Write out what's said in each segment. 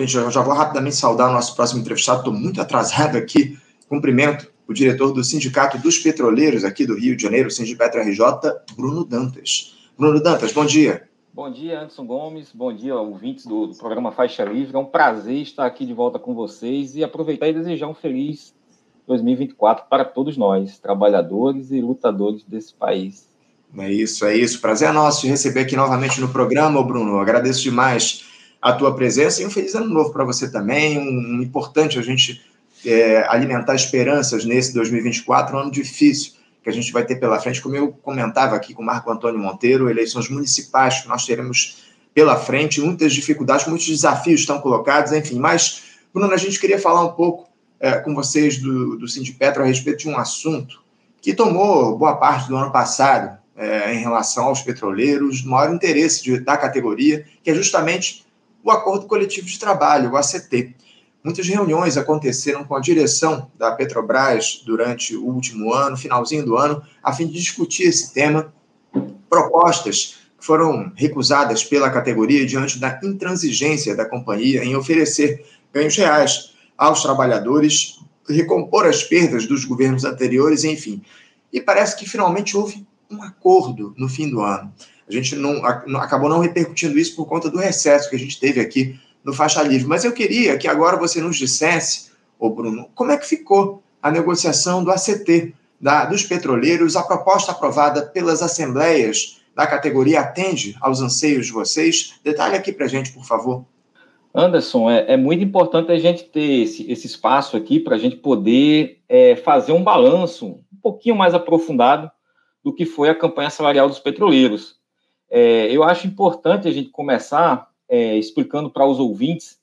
Gente, eu já vou rapidamente saudar o nosso próximo entrevistado, estou muito atrasado aqui. Cumprimento o diretor do Sindicato dos Petroleiros aqui do Rio de Janeiro, Sindipetro RJ, Bruno Dantas. Bruno Dantas, bom dia. Bom dia, Anderson Gomes. Bom dia, ouvintes do, do, programa Faixa Livre. É um prazer estar aqui de volta com vocês e aproveitar e desejar um feliz 2024 para todos nós, trabalhadores e lutadores desse país. É isso, é isso. Prazer é nosso de receber aqui novamente no programa, Bruno. Agradeço demais a tua presença e um feliz ano novo para você também. Um, um importante a gente é, alimentar esperanças nesse 2024, um ano difícil que a gente vai ter pela frente. Como eu comentava aqui com o Marco Antônio Monteiro, eleições municipais que nós teremos pela frente, muitas dificuldades, muitos desafios estão colocados, enfim. Mas, Bruno, a gente queria falar um pouco é, com vocês do, do Sindipetro a respeito de um assunto que tomou boa parte do ano passado é, em relação aos petroleiros, maior interesse de, da categoria, que é justamente o Acordo Coletivo de Trabalho, o ACT. Muitas reuniões aconteceram com a direção da Petrobras durante o último ano, finalzinho do ano, a fim de discutir esse tema. Propostas foram recusadas pela categoria diante da intransigência da companhia em oferecer ganhos reais aos trabalhadores, recompor as perdas dos governos anteriores, enfim. E parece que finalmente houve um acordo no fim do ano. A gente não, acabou não repercutindo isso por conta do recesso que a gente teve aqui no Faixa Livre. Mas eu queria que agora você nos dissesse, ô Bruno, como é que ficou a negociação do ACT, da, dos petroleiros, a proposta aprovada pelas assembleias da categoria atende aos anseios de vocês? Detalhe aqui para a gente, por favor. Anderson, é, é, muito importante a gente ter esse, esse espaço aqui para a gente poder é, fazer um balanço um pouquinho mais aprofundado do que foi a campanha salarial dos petroleiros. É, eu acho importante a gente começar é, explicando para os ouvintes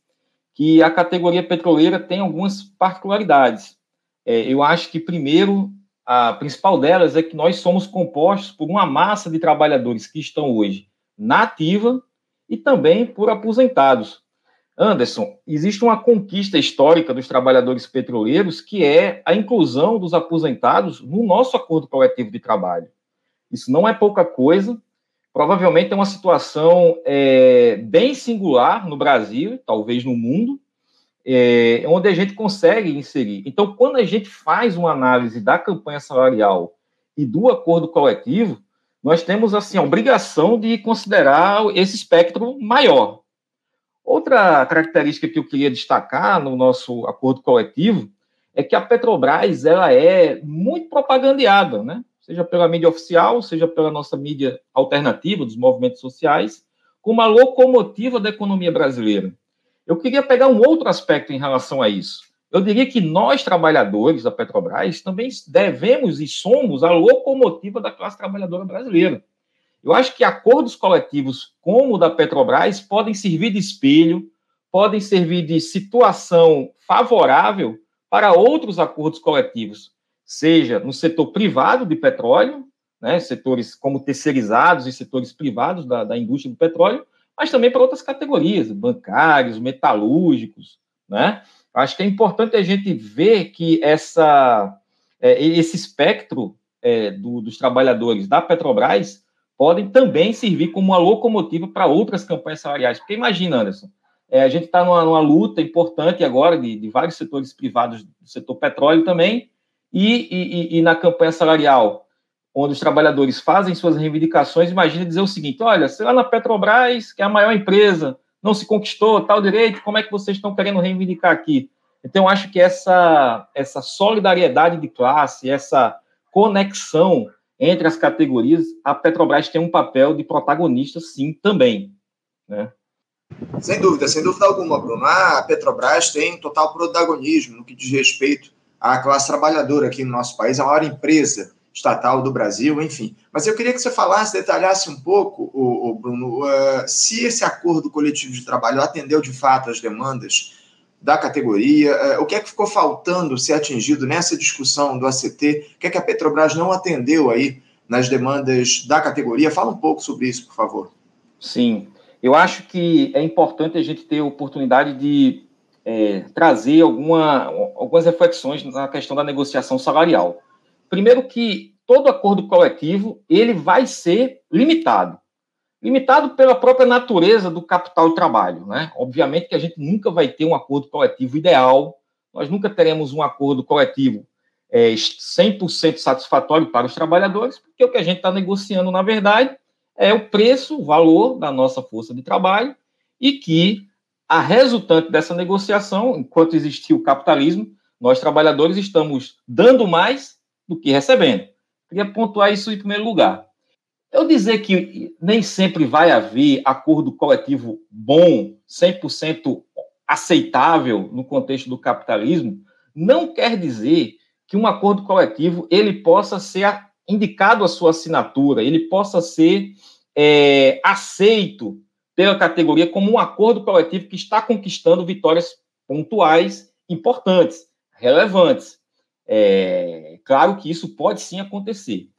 que a categoria petroleira tem algumas particularidades. É, eu acho que, primeiro, a principal delas é que nós somos compostos por uma massa de trabalhadores que estão hoje na ativa e também por aposentados. Anderson, existe uma conquista histórica dos trabalhadores petroleiros que é a inclusão dos aposentados no nosso acordo coletivo de trabalho. Isso não é pouca coisa, provavelmente é uma situação é, bem singular no Brasil, talvez no mundo, é, onde a gente consegue inserir. Então, quando a gente faz uma análise da campanha salarial e do acordo coletivo, nós temos assim a obrigação de considerar esse espectro maior. Outra característica que eu queria destacar no nosso acordo coletivo é que a Petrobras ela é muito propagandeada, né? Seja pela mídia oficial, seja pela nossa mídia alternativa dos movimentos sociais, como uma locomotiva da economia brasileira. Eu queria pegar um outro aspecto em relação a isso. Eu diria que nós, trabalhadores da Petrobras, também devemos e somos a locomotiva da classe trabalhadora brasileira. Eu acho que acordos coletivos como o da Petrobras podem servir de espelho, podem servir de situação favorável para outros acordos coletivos, seja no setor privado de petróleo, né, setores como terceirizados e setores privados da, da indústria do petróleo, mas também para outras categorias, bancários, metalúrgicos, né? Acho que é importante a gente ver que essa, é, esse espectro é, do, dos trabalhadores da Petrobras podem também servir como uma locomotiva para outras campanhas salariais. Porque imagina, Anderson, é, a gente está numa, numa, luta importante agora de, de vários setores privados do setor petróleo também, e, e, e, na campanha salarial, onde os trabalhadores fazem suas reivindicações, imagina dizer o seguinte: olha, se lá na Petrobras, que é a maior empresa, não se conquistou tal direito, como é que vocês estão querendo reivindicar aqui? Então, acho que essa, essa solidariedade de classe, essa conexão entre as categorias, a Petrobras tem um papel de protagonista, sim, também. Né? Sem dúvida, sem dúvida alguma, Bruno. A Petrobras tem total protagonismo no que diz respeito a classe trabalhadora aqui no nosso país, a maior empresa estatal do Brasil, enfim. Mas eu queria que você falasse, detalhasse um pouco, o, Bruno, uh, se esse acordo coletivo de trabalho atendeu de fato as demandas da categoria, uh, o que é que ficou faltando ser atingido nessa discussão do ACT, o que é que a Petrobras não atendeu aí nas demandas da categoria? Fala um pouco sobre isso, por favor. Sim, eu acho que é importante a gente ter a oportunidade de é, trazer alguma, algumas reflexões na questão da negociação salarial. Primeiro que todo acordo coletivo ele vai ser limitado. Limitado pela própria natureza do capital de trabalho. Né? Obviamente que a gente nunca vai ter um acordo coletivo ideal, nós nunca teremos um acordo coletivo é, 100% satisfatório para os trabalhadores, porque o que a gente está negociando, na verdade, é o preço, o valor da nossa força de trabalho, e que a resultante dessa negociação, enquanto existir o capitalismo, nós trabalhadores estamos dando mais do que recebendo. Queria pontuar isso em primeiro lugar. Eu dizer que nem sempre vai haver acordo coletivo bom, 100% aceitável no contexto do capitalismo, não quer dizer que um acordo coletivo ele possa ser indicado a sua assinatura, ele possa ser é, aceito pela categoria como um acordo coletivo que está conquistando vitórias pontuais importantes, relevantes. É, claro que isso pode sim acontecer.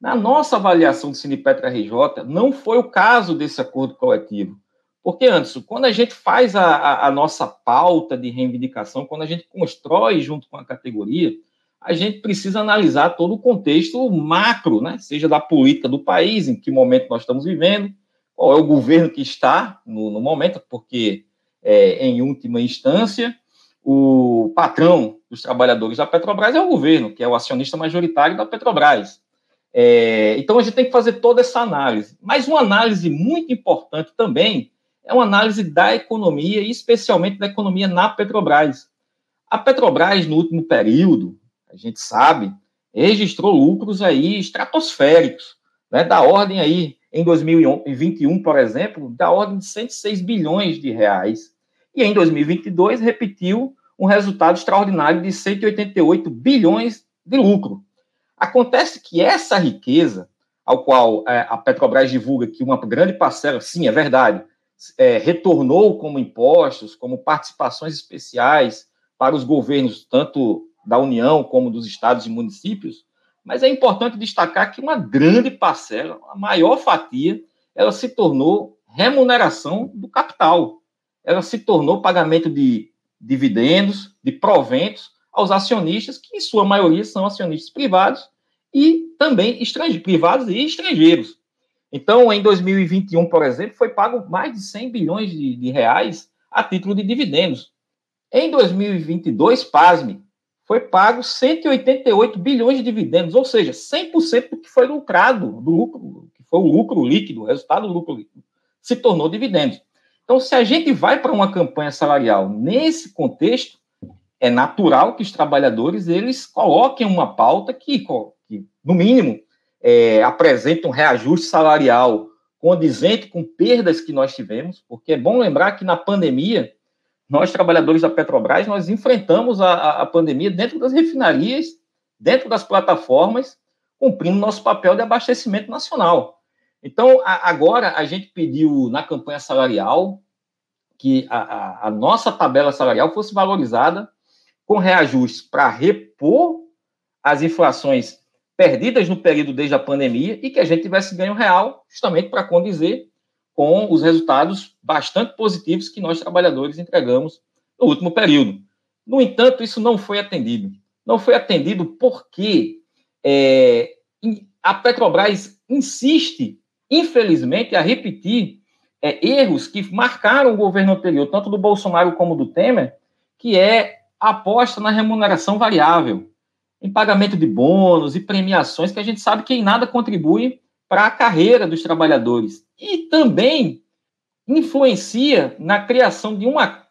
Na nossa avaliação do Sinipetra RJ, não foi o caso desse acordo coletivo. Porque, antes, quando a gente faz a, a, a, nossa pauta de reivindicação, quando a gente constrói junto com a categoria, a gente precisa analisar todo o contexto macro, né? seja da política do país, em que momento nós estamos vivendo, qual é o governo que está no, no momento, porque, é, em última instância, o patrão dos trabalhadores da Petrobras é o governo, que é o acionista majoritário da Petrobras. É, então, a gente tem que fazer toda essa análise. Mas uma análise muito importante também é uma análise da economia, especialmente da economia na Petrobras. A Petrobras, no último período, a gente sabe, registrou lucros aí estratosféricos, né, da ordem aí, em 2021, por exemplo, da ordem de 106 bilhões de reais. E em 2022 repetiu um resultado extraordinário de 188 bilhões de lucro. Acontece que essa riqueza, ao qual é, a Petrobras divulga que uma grande parcela, sim, é verdade, é, retornou como impostos, como participações especiais para os governos, tanto da União como dos estados e municípios, mas é importante destacar que uma grande parcela, a maior fatia, ela se tornou remuneração do capital. Ela se tornou pagamento de dividendos, de proventos aos acionistas, que em sua maioria são acionistas privados e também estrangeiros, privados e estrangeiros. Então, em 2021, por exemplo, foi pago mais de 100 bilhões de, de reais a título de dividendos. Em 2022, pasme, foi pago 188 bilhões de dividendos, ou seja, 100% do que foi lucrado, do lucro, que foi o lucro líquido, o resultado do lucro líquido, se tornou dividendos. Então, se a gente vai para uma campanha salarial nesse contexto, é natural que os trabalhadores eles coloquem uma pauta que, que no mínimo, é, apresente um reajuste salarial condizente com perdas que nós tivemos, porque é bom lembrar que na pandemia nós, trabalhadores da Petrobras, nós enfrentamos a, a pandemia dentro das refinarias, dentro das plataformas, cumprindo nosso papel de abastecimento nacional. Então, a, agora, a gente pediu na campanha salarial que a, a, a nossa tabela salarial fosse valorizada com reajustes para repor as inflações perdidas no período desde a pandemia e que a gente tivesse ganho real, justamente para condizer com os resultados bastante positivos que nós trabalhadores entregamos no último período. No entanto, isso não foi atendido. Não foi atendido porque é, a Petrobras insiste, infelizmente, a repetir é, erros que marcaram o governo anterior, tanto do Bolsonaro como do Temer, que é a aposta na remuneração variável, em pagamento de bônus e premiações, que a gente sabe que em nada contribui para a carreira dos trabalhadores e também influencia na criação de uma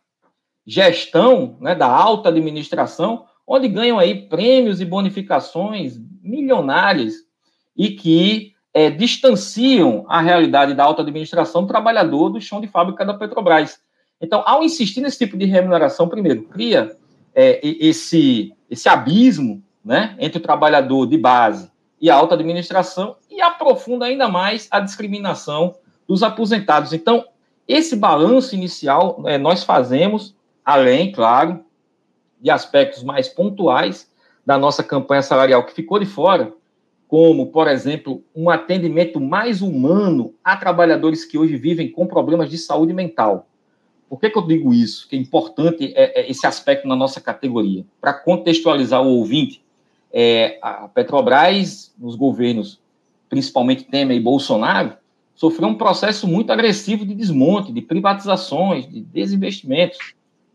gestão né, da alta administração, onde ganham aí prêmios e bonificações milionárias e que é, distanciam a realidade da alta administração do trabalhador do chão de fábrica da Petrobras. Então, ao insistir nesse tipo de remuneração, primeiro, cria é, esse, esse abismo né, entre o trabalhador de base e a alta administração e aprofunda ainda mais a discriminação dos aposentados. Então, esse balanço inicial é, nós fazemos, além, claro, de aspectos mais pontuais da nossa campanha salarial que ficou de fora, como, por exemplo, um atendimento mais humano a trabalhadores que hoje vivem com problemas de saúde mental. Por que, que eu digo isso? Que é importante é, é esse aspecto na nossa categoria. Para contextualizar o ouvinte, é, a Petrobras, nos governos, principalmente Temer e Bolsonaro, sofreu um processo muito agressivo de desmonte, de privatizações, de desinvestimentos.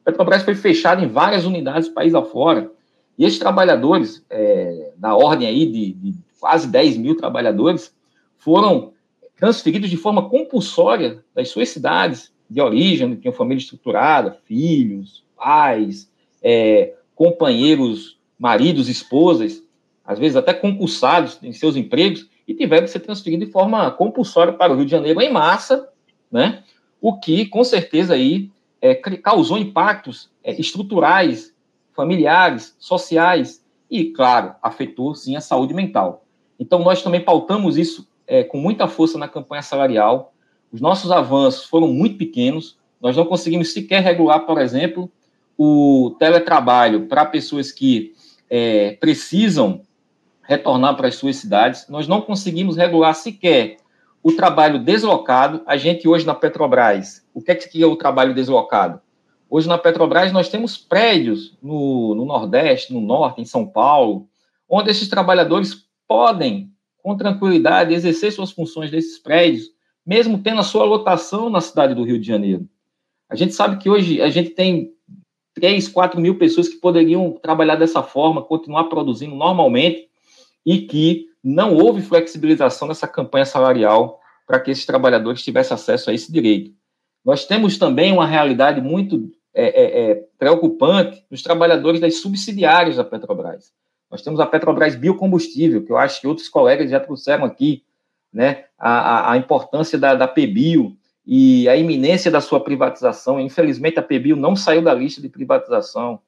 A Petrobras foi fechada em várias unidades do país afora. E esses trabalhadores, é, na ordem aí de, de quase 10 mil trabalhadores, foram transferidos de forma compulsória das suas cidades de origem, onde tinham família estruturada, filhos, pais, é, companheiros, maridos, esposas, às vezes até concursados em seus empregos, e tiveram que ser transferidos de forma compulsória para o Rio de Janeiro em massa, né? o que, com certeza, aí, é, causou impactos é, estruturais, familiares, sociais, e, claro, afetou, sim, a saúde mental. Então, nós também pautamos isso é, com muita força na campanha salarial. Os nossos avanços foram muito pequenos. Nós não conseguimos sequer regular, por exemplo, o teletrabalho para pessoas que é, precisam retornar para as suas cidades. Nós não conseguimos regular sequer o trabalho deslocado. A gente hoje na Petrobras, o que é que é o trabalho deslocado? Hoje na Petrobras nós temos prédios no, no Nordeste, no Norte, em São Paulo, onde esses trabalhadores podem com tranquilidade, exercer suas funções desses prédios, mesmo tendo a sua lotação na cidade do Rio de Janeiro. A gente sabe que hoje a gente tem 3, 4 mil pessoas que poderiam trabalhar dessa forma, continuar produzindo normalmente, e que não houve flexibilização nessa campanha salarial para que esses trabalhadores tivessem acesso a esse direito. Nós temos também uma realidade muito é, é, é, preocupante dos trabalhadores das subsidiárias da Petrobras. Nós temos a Petrobras Biocombustível, que eu acho que outros colegas já trouxeram aqui, né? A, a, importância da, da PBio e a iminência da sua privatização. Infelizmente, a PBio não saiu da lista de privatização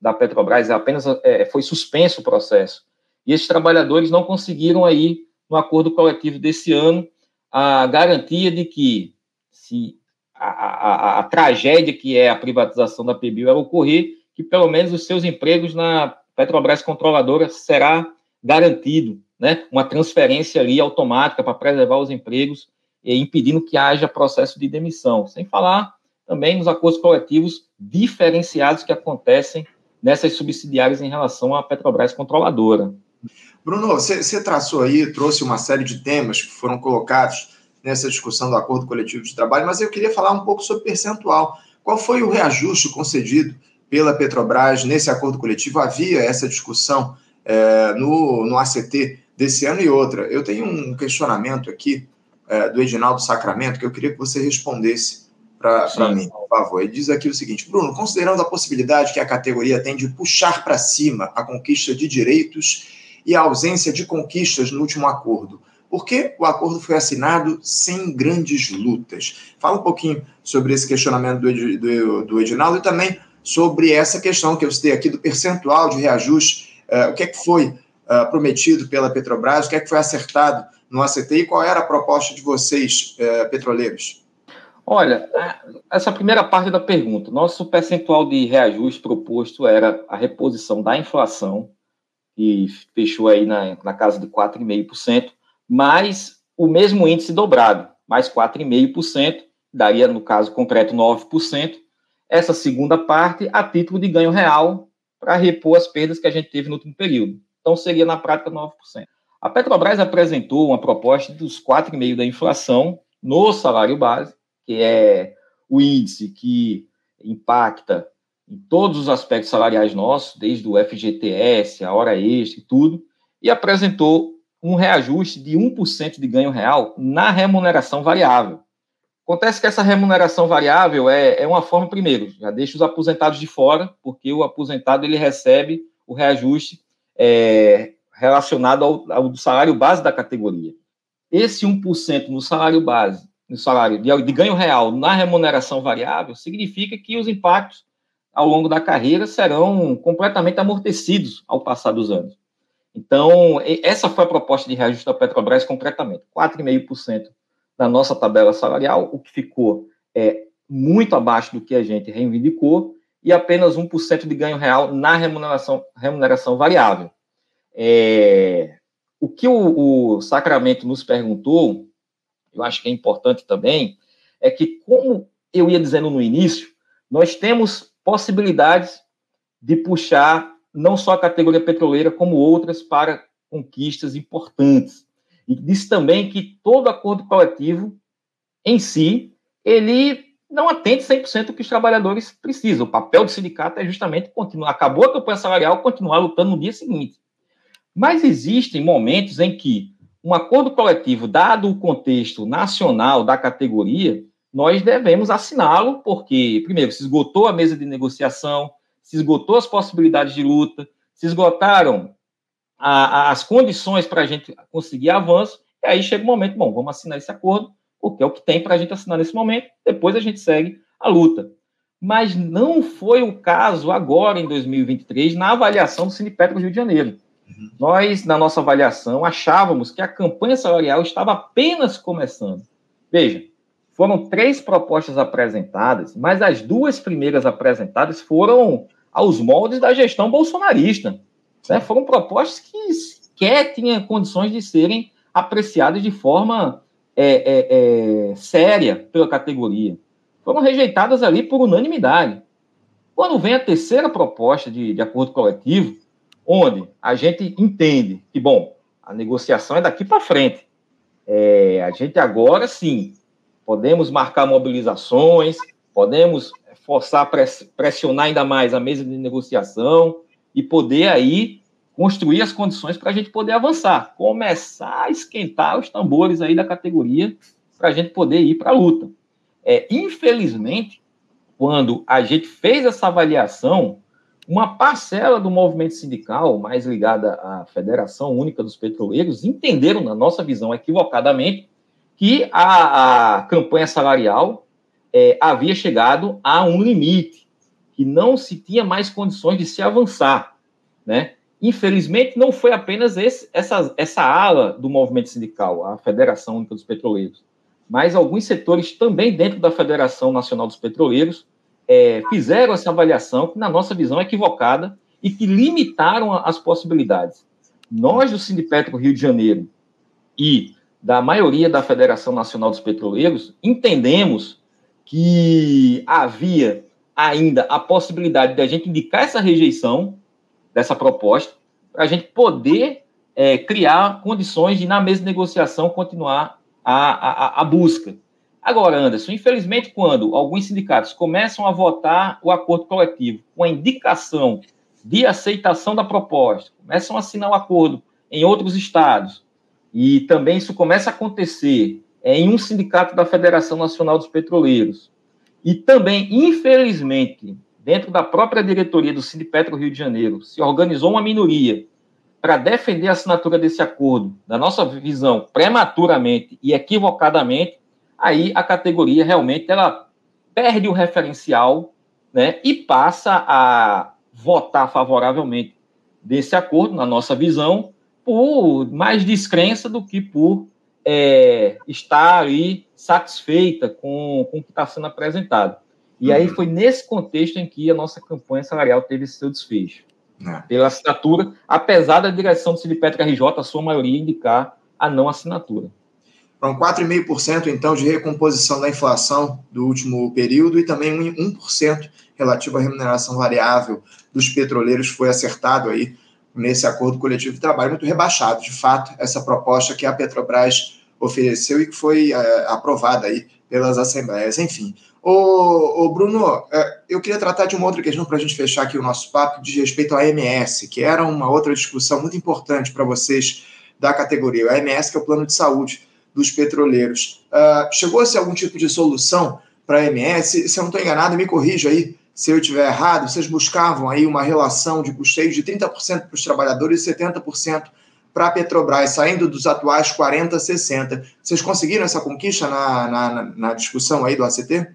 da Petrobras, apenas é, foi suspenso o processo. E esses trabalhadores não conseguiram aí, no acordo coletivo desse ano, a garantia de que, se a, a, a tragédia que é a privatização da PBio ela ocorrer, que pelo menos os seus empregos na Petrobras controladora será garantido, né, uma transferência ali automática para preservar os empregos e impedindo que haja processo de demissão. Sem falar também nos acordos coletivos diferenciados que acontecem nessas subsidiárias em relação à Petrobras controladora. Bruno, você, você traçou aí, trouxe uma série de temas que foram colocados nessa discussão do acordo coletivo de trabalho, mas eu queria falar um pouco sobre percentual. Qual foi o reajuste concedido pela Petrobras nesse acordo coletivo. Havia essa discussão é, no, no ACT desse ano e outra. Eu tenho um questionamento aqui é, do Edinaldo Sacramento que eu queria que você respondesse para mim, por favor. Ele diz aqui o seguinte: Bruno, considerando a possibilidade que a categoria tem de puxar para cima a conquista de direitos e a ausência de conquistas no último acordo, por que o acordo foi assinado sem grandes lutas? Fala um pouquinho sobre esse questionamento do, do, do Edinaldo e também sobre essa questão que eu citei aqui do percentual de reajuste, uh, o que é que foi uh, prometido pela Petrobras, o que é que foi acertado no ACT e qual era a proposta de vocês, uh, petroleiros? Olha, essa primeira parte da pergunta, nosso percentual de reajuste proposto era a reposição da inflação, que fechou aí na, na casa de 4,5%, mais o mesmo índice dobrado, mais 4,5%, daria, no caso concreto, 9%, essa segunda parte a título de ganho real para repor as perdas que a gente teve no último período. Então, seria na prática 9%. A Petrobras apresentou uma proposta dos 4,5% da inflação no salário base, que é o índice que impacta em todos os aspectos salariais nossos, desde o FGTS, a hora extra e tudo, e apresentou um reajuste de 1% de ganho real na remuneração variável. Acontece que essa remuneração variável é, é uma forma, primeiro, já deixa os aposentados de fora, porque o aposentado ele recebe o reajuste é, relacionado ao, ao, salário base da categoria. Esse 1% no salário base, no salário de, de ganho real na remuneração variável, significa que os impactos ao longo da carreira serão completamente amortecidos ao passar dos anos. Então, essa foi a proposta de reajuste da Petrobras concretamente, 4,5% na nossa tabela salarial, o que ficou é, muito abaixo do que a gente reivindicou, e apenas 1% de ganho real na remuneração, remuneração variável. É, o que o, o Sacramento nos perguntou, eu acho que é importante também, é que, como eu ia dizendo no início, nós temos possibilidades de puxar não só a categoria petroleira, como outras para conquistas importantes. E disse também que todo acordo coletivo em si, ele não atende 100% do que os trabalhadores precisam. O papel do sindicato é justamente continuar, acabou a campanha salarial, continuar lutando no dia seguinte. Mas existem momentos em que um acordo coletivo, dado o contexto nacional da categoria, nós devemos assiná-lo, porque, primeiro, se esgotou a mesa de negociação, se esgotou as possibilidades de luta, se esgotaram a, a, as condições para a gente conseguir avanço, e aí chega o momento, bom, vamos assinar esse acordo, porque é o que tem para a gente assinar nesse momento, depois a gente segue a luta. Mas não foi o caso agora, em 2023, na avaliação do Sinipetro Rio de Janeiro. Uhum. Nós, na nossa avaliação, achávamos que a campanha salarial estava apenas começando. Veja, foram três propostas apresentadas, mas as duas primeiras apresentadas foram aos moldes da gestão bolsonarista. Né? Foram propostas que sequer tinham condições de serem apreciadas de forma é, é, é, séria pela categoria. Foram rejeitadas ali por unanimidade. Quando vem a terceira proposta de, de acordo coletivo, onde a gente entende que, bom, a negociação é daqui para frente. É, a gente agora sim podemos marcar mobilizações, podemos forçar, pressionar ainda mais a mesa de negociação e poder aí construir as condições para a gente poder avançar, começar a esquentar os tambores aí da categoria para a gente poder ir para a luta. É, infelizmente, quando a gente fez essa avaliação, uma parcela do movimento sindical, mais ligada à Federação Única dos Petroleiros, entenderam, na nossa visão equivocadamente, que a, a campanha salarial é, havia chegado a um limite, que não se tinha mais condições de se avançar. Né? Infelizmente, não foi apenas esse, essa, essa ala do movimento sindical, a Federação Única dos Petroleiros, mas alguns setores também dentro da Federação Nacional dos Petroleiros é, fizeram essa avaliação, que na nossa visão é equivocada, e que limitaram as possibilidades. Nós, do Sindipetro Rio de Janeiro, e da maioria da Federação Nacional dos Petroleiros, entendemos que havia ainda a possibilidade de a gente indicar essa rejeição dessa proposta, para a gente poder é, criar condições de, na mesa de negociação, continuar a, a, a busca. Agora, Anderson, infelizmente, quando alguns sindicatos começam a votar o acordo coletivo com a indicação de aceitação da proposta, começam a assinar o acordo em outros estados, e também isso começa a acontecer é, em um sindicato da Federação Nacional dos Petroleiros. E também, infelizmente, dentro da própria diretoria do Sindipetro Rio de Janeiro, se organizou uma minoria para defender a assinatura desse acordo, na nossa visão, prematuramente e equivocadamente, aí a categoria realmente ela perde o referencial né, e passa a votar favoravelmente desse acordo, na nossa visão, por mais descrença do que por é, estar aí satisfeita com, com o que está sendo apresentado. E uhum. aí foi nesse contexto em que a nossa campanha salarial teve seu desfecho. É. Pela assinatura, apesar da direção do Silipetra RJ, a sua maioria, indicar a não assinatura. Foram 4,5% então de recomposição da inflação do último período e também 1% relativo à remuneração variável dos petroleiros foi acertado aí nesse acordo coletivo de trabalho, muito rebaixado, de fato, essa proposta que a Petrobras ofereceu e que foi é, aprovada aí pelas assembleias. Enfim, o, Bruno, é, eu queria tratar de uma outra questão para a gente fechar aqui o nosso papo, de respeito ao AMS, que era uma outra discussão muito importante para vocês da categoria. O AMS, que é o plano de saúde dos petroleiros. Uh, Chegou-se algum tipo de solução para a AMS? Se eu não estou enganado, me corrija aí se eu estiver errado, vocês buscavam aí uma relação de custeio de 30% para os trabalhadores e 70% para a Petrobras, saindo dos atuais 40%, 60%. Vocês conseguiram essa conquista na, na, na discussão aí do ACT?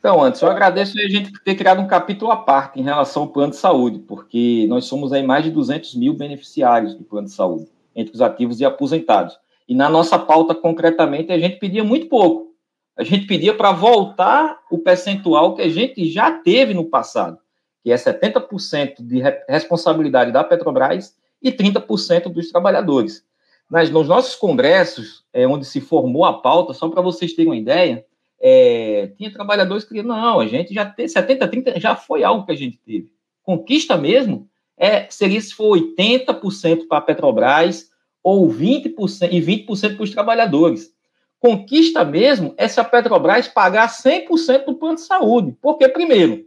Então, antes, eu agradeço a gente ter criado um capítulo à parte em relação ao plano de saúde, porque nós somos aí mais de 200 mil beneficiários do plano de saúde, entre os ativos e aposentados. E na nossa pauta, concretamente, a gente pedia muito pouco a gente pedia para voltar o percentual que a gente já teve no passado, que é 70% de responsabilidade da Petrobras e 30% dos trabalhadores. Mas nos nossos congressos, é, onde se formou a pauta, só para vocês terem uma ideia, é, tinha trabalhadores que diziam, não, a gente já tem 70, 30, já foi algo que a gente teve. Conquista mesmo é, seria se for 80% para a Petrobras ou 20% e 20% para os trabalhadores. Conquista mesmo é se a Petrobras pagar 100% do plano de saúde. Porque, primeiro,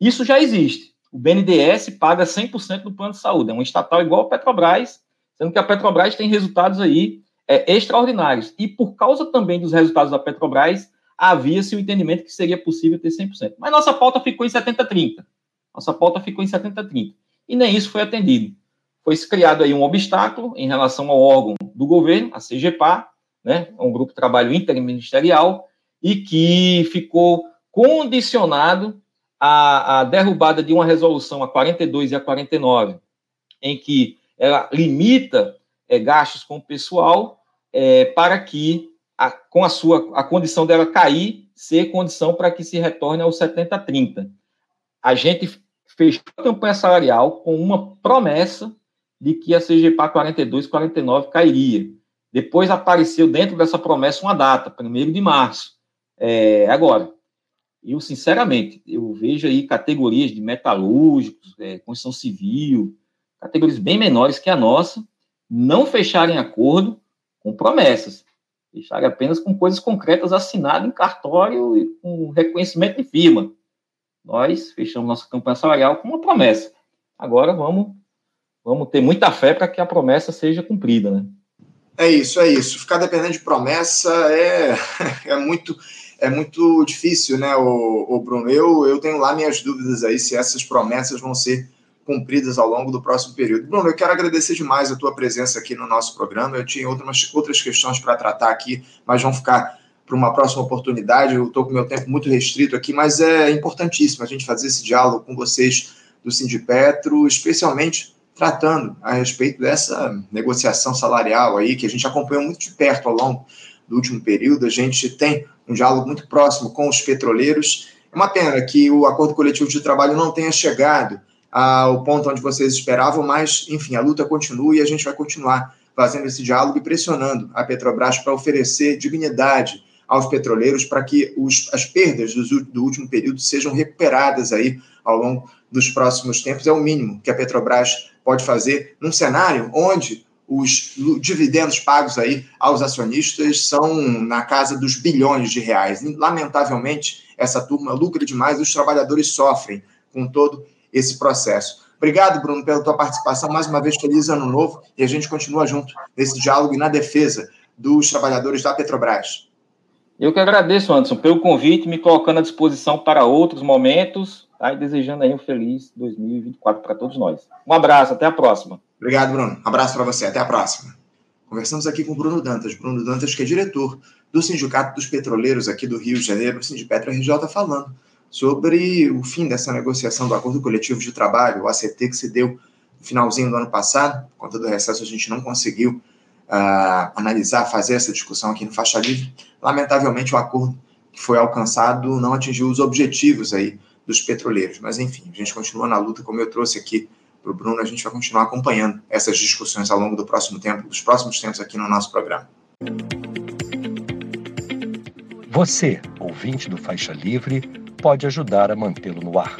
isso já existe. O BNDES paga 100% do plano de saúde. É um estatal igual a Petrobras, sendo que a Petrobras tem resultados aí é, extraordinários. E por causa também dos resultados da Petrobras, havia-se o entendimento que seria possível ter 100%. Mas nossa pauta ficou em 70-30. Nossa pauta ficou em 70-30. E nem isso foi atendido. Foi criado aí um obstáculo em relação ao órgão do governo, a CGPA, né, é um grupo de trabalho interministerial, e que ficou condicionado à, à derrubada de uma resolução a 42 e a 49, em que ela limita é, gastos com o pessoal é, para que, a, com a sua a condição dela cair, ser condição para que se retorne ao 70-30. A gente fechou a campanha salarial com uma promessa de que a CGPA 42 49 cairia. Depois apareceu dentro dessa promessa uma data, 1 de março. É, agora, eu sinceramente, eu vejo aí categorias de metalúrgicos, é, construção civil, categorias bem menores que a nossa, não fecharem acordo com promessas, fecharem apenas com coisas concretas assinadas em cartório e com reconhecimento de firma. Nós fechamos nossa campanha salarial com uma promessa. Agora vamos, vamos ter muita fé para que a promessa seja cumprida, né? É isso, é isso. Ficar dependendo de promessa é, é muito é muito difícil, né, o, o Bruno? Eu, eu tenho lá minhas dúvidas aí se essas promessas vão ser cumpridas ao longo do próximo período. Bruno, eu quero agradecer demais a tua presença aqui no nosso programa. Eu tinha outras, outras questões para tratar aqui, mas vão ficar para uma próxima oportunidade. Eu estou com meu tempo muito restrito aqui, mas é importantíssimo a gente fazer esse diálogo com vocês do Sindipetro, especialmente tratando a respeito dessa negociação salarial aí, que a gente acompanhou muito de perto ao longo do último período. A gente tem um diálogo muito próximo com os petroleiros. É uma pena que o acordo coletivo de trabalho não tenha chegado ao ponto onde vocês esperavam, mas, enfim, a luta continua e a gente vai continuar fazendo esse diálogo e pressionando a Petrobras para oferecer dignidade aos petroleiros para que os, as perdas do, do último período sejam recuperadas aí ao longo dos próximos tempos. É o mínimo que a Petrobras pode fazer num cenário onde os dividendos pagos aí aos acionistas são na casa dos bilhões de reais. Lamentavelmente, essa turma lucra demais e os trabalhadores sofrem com todo esse processo. Obrigado, Bruno, pela tua participação. Mais uma vez, feliz ano novo e a gente continua junto nesse diálogo e na defesa dos trabalhadores da Petrobras. Eu que agradeço, Anderson, pelo convite, me colocando à disposição para outros momentos, tá? e desejando aí um feliz 2024 para todos nós. Um abraço, até a próxima. Obrigado, Bruno. Abraço para você, até a próxima. Conversamos aqui com Bruno Dantas. Bruno Dantas, que é diretor do Sindicato dos Petroleiros aqui do Rio de Janeiro, Sindipetro RJ, falando sobre o fim dessa negociação do Acordo Coletivo de Trabalho, o ACT, que se deu no finalzinho do ano passado. Por conta do recesso, a gente não conseguiu uh, analisar, fazer essa discussão aqui no Faixa Livre. Lamentavelmente, o acordo que foi alcançado não atingiu os objetivos aí dos petroleiros. Mas, enfim, a gente continua na luta, como eu trouxe aqui para o Bruno, a gente vai continuar acompanhando essas discussões ao longo do próximo tempo, dos próximos tempos aqui no nosso programa. Você, ouvinte do Faixa Livre, pode ajudar a mantê-lo no ar.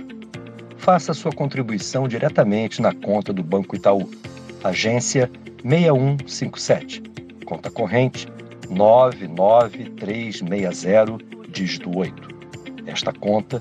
Faça sua contribuição diretamente na conta do Banco Itaú, agência 6157. Conta corrente 99360, dígito 8. Esta conta